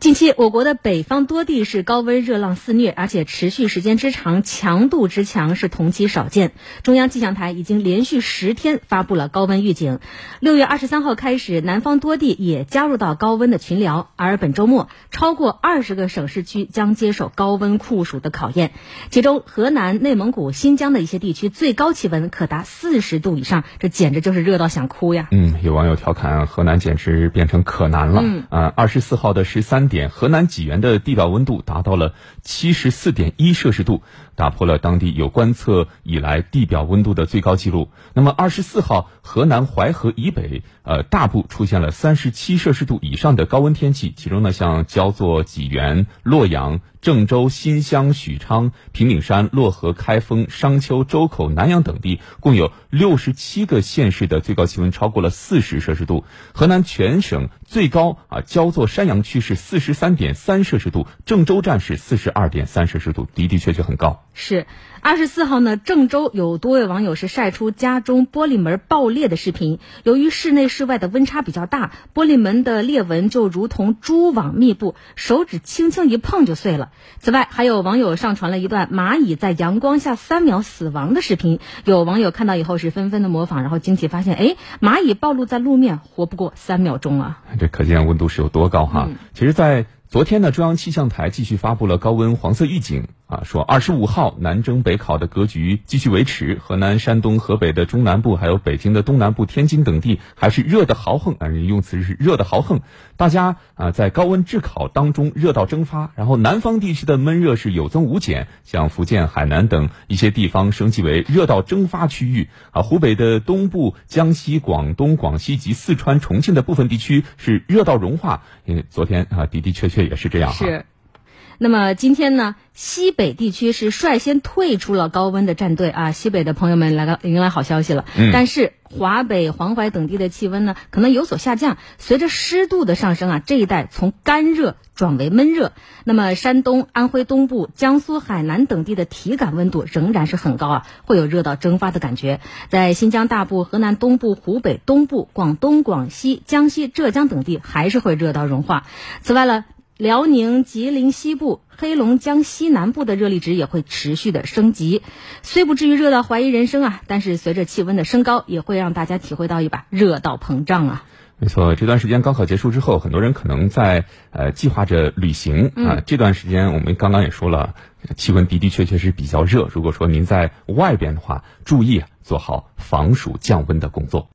近期，我国的北方多地是高温热浪肆虐，而且持续时间之长、强度之强是同期少见。中央气象台已经连续十天发布了高温预警。六月二十三号开始，南方多地也加入到高温的群聊。而本周末，超过二十个省市区将接受高温酷暑的考验。其中，河南、内蒙古、新疆的一些地区最高气温可达四十度以上，这简直就是热到想哭呀！嗯，有网友调侃，河南简直变成可南了。嗯啊，二十四号的十三。点河南济源的地表温度达到了七十四点一摄氏度，打破了当地有观测以来地表温度的最高纪录。那么二十四号，河南淮河以北呃大部出现了三十七摄氏度以上的高温天气，其中呢像焦作、济源、洛阳。郑州、新乡、许昌、平顶山、漯河、开封、商丘、周口、南阳等地，共有六十七个县市的最高气温超过了四十摄氏度。河南全省最高啊，焦作山阳区是四十三点三摄氏度，郑州站是四十二点三摄氏度，的的确确很高。是。二十四号呢，郑州有多位网友是晒出家中玻璃门爆裂的视频。由于室内室外的温差比较大，玻璃门的裂纹就如同蛛网密布，手指轻轻一碰就碎了。此外，还有网友上传了一段蚂蚁在阳光下三秒死亡的视频。有网友看到以后是纷纷的模仿，然后惊奇发现，哎，蚂蚁暴露在路面，活不过三秒钟啊！这可见温度是有多高哈。其实，在昨天呢，中央气象台继续发布了高温黄色预警啊，说二十五号南征北考的格局继续维持，河南、山东、河北的中南部，还有北京的东南部、天津等地还是热的豪横啊，用词是热的豪横。大家啊，在高温炙烤当中热到蒸发，然后南方地区的闷热是有增无减，像福建、海南等一些地方升级为热到蒸发区域啊，湖北的东部、江西、广东、广西及四川、重庆的部分地区是热到融化。因为昨天啊，的的确确。也是这样是，那么今天呢，西北地区是率先退出了高温的战队啊。西北的朋友们来到，迎来好消息了。嗯。但是华北、黄淮等地的气温呢，可能有所下降。随着湿度的上升啊，这一带从干热转为闷热。那么山东、安徽东部、江苏、海南等地的体感温度仍然是很高啊，会有热到蒸发的感觉。在新疆大部、河南东部、湖北东部、广东、广西、江西、浙江等地，还是会热到融化。此外呢。辽宁、吉林西部、黑龙江西南部的热力值也会持续的升级，虽不至于热到怀疑人生啊，但是随着气温的升高，也会让大家体会到一把热到膨胀啊。没错，这段时间高考结束之后，很多人可能在呃计划着旅行啊。这段时间我们刚刚也说了，气温的的确确是比较热。如果说您在外边的话，注意做好防暑降温的工作。